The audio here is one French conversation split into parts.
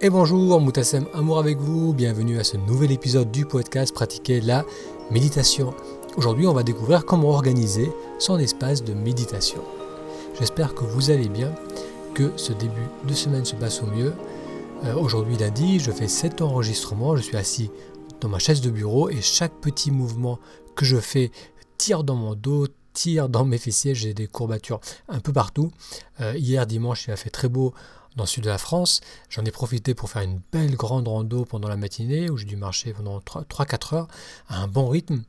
Et bonjour, Moutassem Amour avec vous, bienvenue à ce nouvel épisode du podcast Pratiquer la méditation. Aujourd'hui, on va découvrir comment organiser son espace de méditation. J'espère que vous allez bien, que ce début de semaine se passe au mieux. Euh, aujourd'hui, lundi, je fais 7 enregistrements, je suis assis dans ma chaise de bureau et chaque petit mouvement que je fais tire dans mon dos, tire dans mes fessiers, j'ai des courbatures un peu partout. Euh, hier dimanche, il a fait très beau dans le sud de la France. J'en ai profité pour faire une belle grande rando pendant la matinée où j'ai dû marcher pendant 3-4 heures à un bon rythme.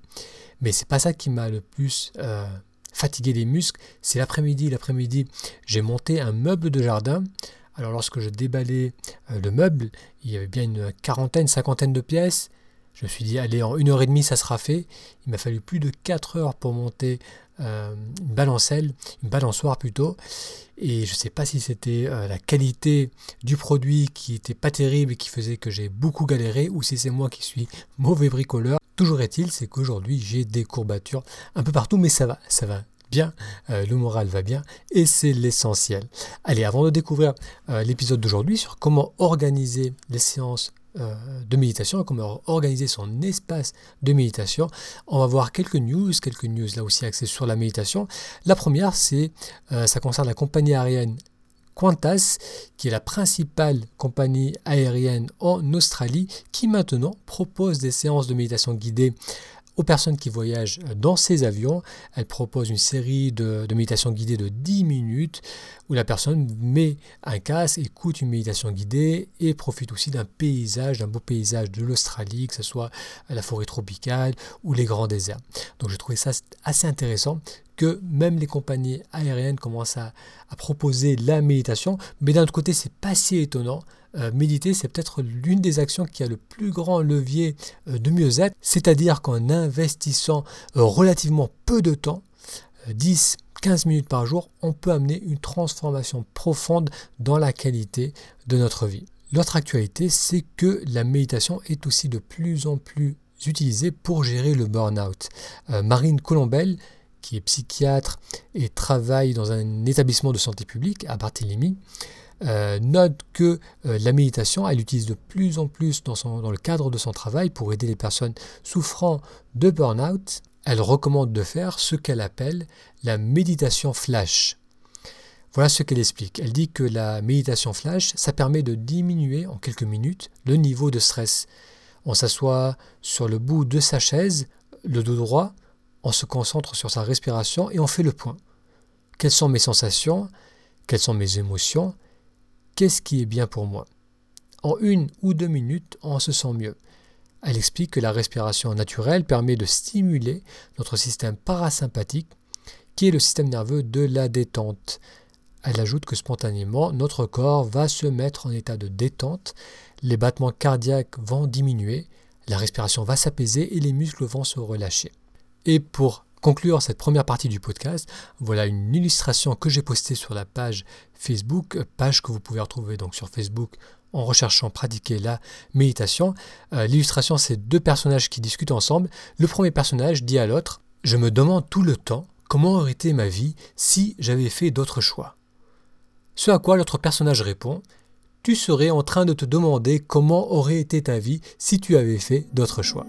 Mais c'est pas ça qui m'a le plus euh, fatigué les muscles. C'est l'après-midi. L'après-midi, j'ai monté un meuble de jardin. Alors lorsque je déballais euh, le meuble, il y avait bien une quarantaine, cinquantaine de pièces. Je me suis dit, allez, en une heure et demie, ça sera fait. Il m'a fallu plus de 4 heures pour monter euh, une balancelle, une balançoire plutôt. Et je ne sais pas si c'était euh, la qualité du produit qui était pas terrible et qui faisait que j'ai beaucoup galéré ou si c'est moi qui suis mauvais bricoleur. Toujours est-il, c'est qu'aujourd'hui j'ai des courbatures un peu partout, mais ça va, ça va bien, euh, le moral va bien et c'est l'essentiel. Allez, avant de découvrir l'épisode d'aujourd'hui sur comment organiser les séances de méditation, comment organiser son espace de méditation. On va voir quelques news, quelques news là aussi axées sur la méditation. La première, c'est euh, ça concerne la compagnie aérienne Qantas, qui est la principale compagnie aérienne en Australie, qui maintenant propose des séances de méditation guidée aux personnes qui voyagent dans ces avions. Elle propose une série de, méditations guidées de 10 minutes où la personne met un casque, écoute une méditation guidée et profite aussi d'un paysage, d'un beau paysage de l'Australie, que ce soit la forêt tropicale ou les grands déserts. Donc je trouvais ça assez intéressant que même les compagnies aériennes commencent à, à proposer la méditation, mais d'un autre côté c'est pas si étonnant euh, méditer, c'est peut-être l'une des actions qui a le plus grand levier euh, de mieux-être, c'est-à-dire qu'en investissant euh, relativement peu de temps, 10, 15 minutes par jour, on peut amener une transformation profonde dans la qualité de notre vie. L'autre actualité, c'est que la méditation est aussi de plus en plus utilisée pour gérer le burn-out. Marine Colombel, qui est psychiatre et travaille dans un établissement de santé publique à Barthélemy, euh, note que euh, la méditation, elle l'utilise de plus en plus dans, dans le cadre de son travail pour aider les personnes souffrant de burn-out. Elle recommande de faire ce qu'elle appelle la méditation flash. Voilà ce qu'elle explique. Elle dit que la méditation flash, ça permet de diminuer en quelques minutes le niveau de stress. On s'assoit sur le bout de sa chaise, le dos droit, on se concentre sur sa respiration et on fait le point. Quelles sont mes sensations? Quelles sont mes émotions? Qu'est-ce qui est bien pour moi? En une ou deux minutes, on se sent mieux. Elle explique que la respiration naturelle permet de stimuler notre système parasympathique, qui est le système nerveux de la détente. Elle ajoute que spontanément, notre corps va se mettre en état de détente, les battements cardiaques vont diminuer, la respiration va s'apaiser et les muscles vont se relâcher. Et pour conclure cette première partie du podcast, voilà une illustration que j'ai postée sur la page Facebook, page que vous pouvez retrouver donc sur Facebook en recherchant pratiquer la méditation. Euh, l'illustration, c'est deux personnages qui discutent ensemble. Le premier personnage dit à l'autre Je me demande tout le temps comment aurait été ma vie si j'avais fait d'autres choix? Ce à quoi l'autre personnage répond Tu serais en train de te demander comment aurait été ta vie si tu avais fait d'autres choix.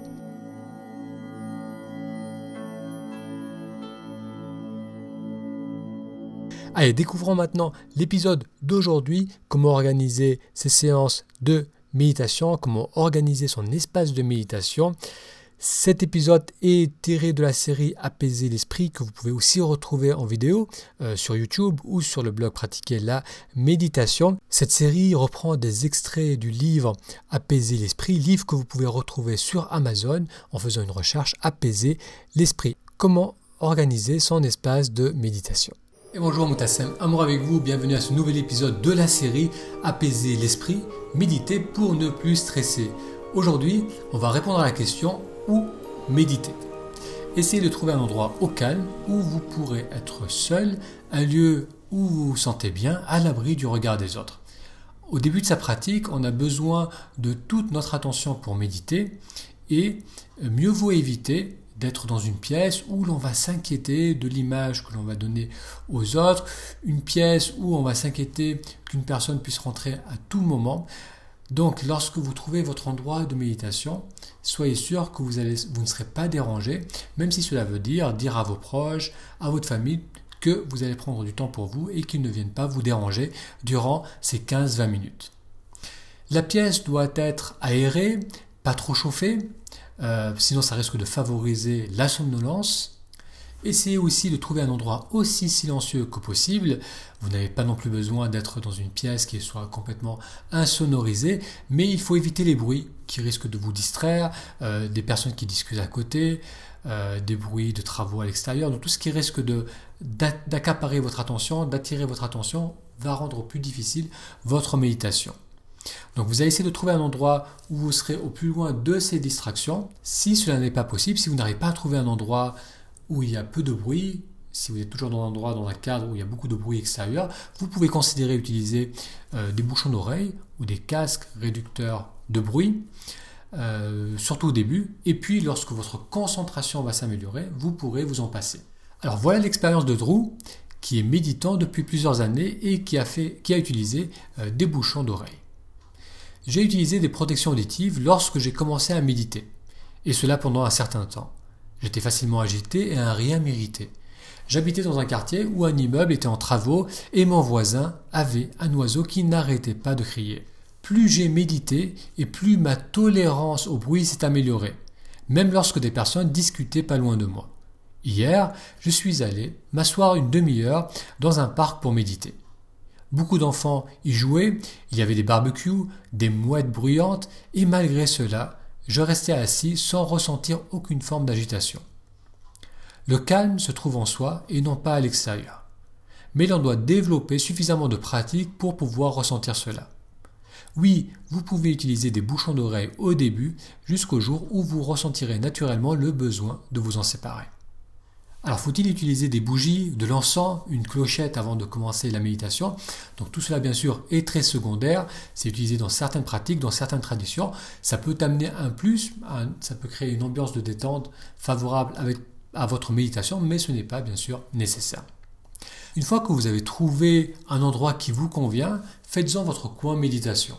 Allez, découvrons maintenant l'épisode d'aujourd'hui, comment organiser ces séances de méditation, comment organiser son espace de méditation. Cet épisode est tiré de la série Apaiser l'esprit que vous pouvez aussi retrouver en vidéo euh, sur YouTube ou sur le blog Pratiquer la méditation. Cette série reprend des extraits du livre Apaiser l'esprit, livre que vous pouvez retrouver sur Amazon en faisant une recherche Apaiser l'esprit. Comment organiser son espace de méditation? Et bonjour Moutassem, amour avec vous, bienvenue à ce nouvel épisode de la série Apaiser l'esprit, méditer pour ne plus stresser. Aujourd'hui, on va répondre à la question où méditer? Essayez de trouver un endroit au calme où vous pourrez être seul, un lieu où vous vous sentez bien, à l'abri du regard des autres. Au début de sa pratique, on a besoin de toute notre attention pour méditer et mieux vaut éviter d'être dans une pièce où l'on va s'inquiéter de l'image que l'on va donner aux autres, une pièce où on va s'inquiéter qu'une personne puisse rentrer à tout moment. Donc lorsque vous trouvez votre endroit de méditation, soyez sûr que vous, vous ne serez pas dérangé, même si cela veut dire dire à vos proches, à votre famille, que vous allez prendre du temps pour vous et qu'ils ne viennent pas vous déranger durant ces 15-20 minutes. La pièce doit être aérée, pas trop chauffée, euh, sinon ça risque de favoriser la somnolence. Essayez aussi de trouver un endroit aussi silencieux que possible. Vous n'avez pas non plus besoin d'être dans une pièce qui soit complètement insonorisée, mais il faut éviter les bruits qui risquent de vous distraire, euh, des personnes qui discutent à côté, euh, des bruits de travaux à l'extérieur. Donc tout ce qui risque d'accaparer votre attention, d'attirer votre attention, va rendre plus difficile votre méditation. Donc vous allez essayer de trouver un endroit où vous serez au plus loin de ces distractions. Si cela n'est pas possible, si vous n'arrivez pas à trouver un endroit où il y a peu de bruit, si vous êtes toujours dans un endroit, dans un cadre où il y a beaucoup de bruit extérieur, vous pouvez considérer utiliser euh, des bouchons d'oreille ou des casques réducteurs de bruit, euh, surtout au début. Et puis lorsque votre concentration va s'améliorer, vous pourrez vous en passer. Alors voilà l'expérience de Drew qui est méditant depuis plusieurs années et qui a, utilisé euh, des bouchons d'oreille. J'ai utilisé des protections auditives lorsque j'ai commencé à méditer, et cela pendant un certain temps. J'étais facilement agité et un rien m'irritait. J'habitais dans un quartier où un immeuble était en travaux et mon voisin avait un oiseau qui n'arrêtait pas de crier. Plus j'ai médité et plus ma tolérance au bruit s'est améliorée, même lorsque des personnes discutaient pas loin de moi. Hier, je suis allé m'asseoir une demi-heure dans un parc pour méditer. Beaucoup d'enfants y jouaient, il y avait des barbecues, des mouettes bruyantes, et malgré cela, je restais assis sans ressentir aucune forme d'agitation. Le calme se trouve en soi et non pas à l'extérieur. Mais l'on doit développer suffisamment de pratique pour pouvoir ressentir cela. Oui, vous pouvez utiliser des bouchons d'oreille au début jusqu'au jour où vous ressentirez naturellement le besoin de vous en séparer. Alors faut-il utiliser des bougies, de l'encens, une clochette avant de commencer la méditation? Donc tout cela bien sûr est très secondaire, c'est utilisé dans certaines pratiques, dans certaines traditions. Ça peut amener un plus, ça peut créer une ambiance de détente favorable à votre méditation, mais ce n'est pas bien sûr nécessaire. Une fois que vous avez trouvé un endroit qui vous convient, faites-en votre coin méditation.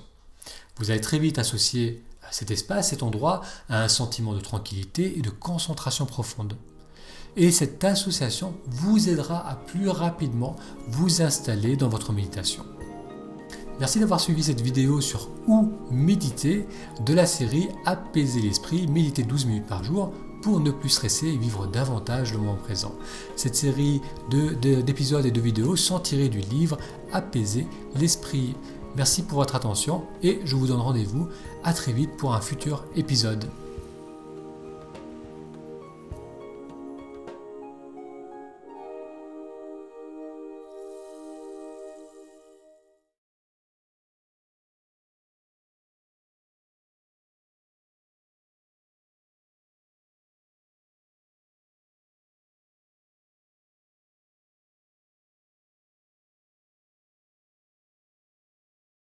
Vous allez très vite associer cet espace, cet endroit, à un sentiment de tranquillité et de concentration profonde. Et cette association vous aidera à plus rapidement vous installer dans votre méditation. Merci d'avoir suivi cette vidéo sur où méditer de la série Apaiser l'esprit, méditer 12 minutes par jour pour ne plus stresser et vivre davantage le moment présent. Cette série d'épisodes et de vidéos sont tirées du livre Apaiser l'esprit. Merci pour votre attention et je vous donne rendez-vous à très vite pour un futur épisode.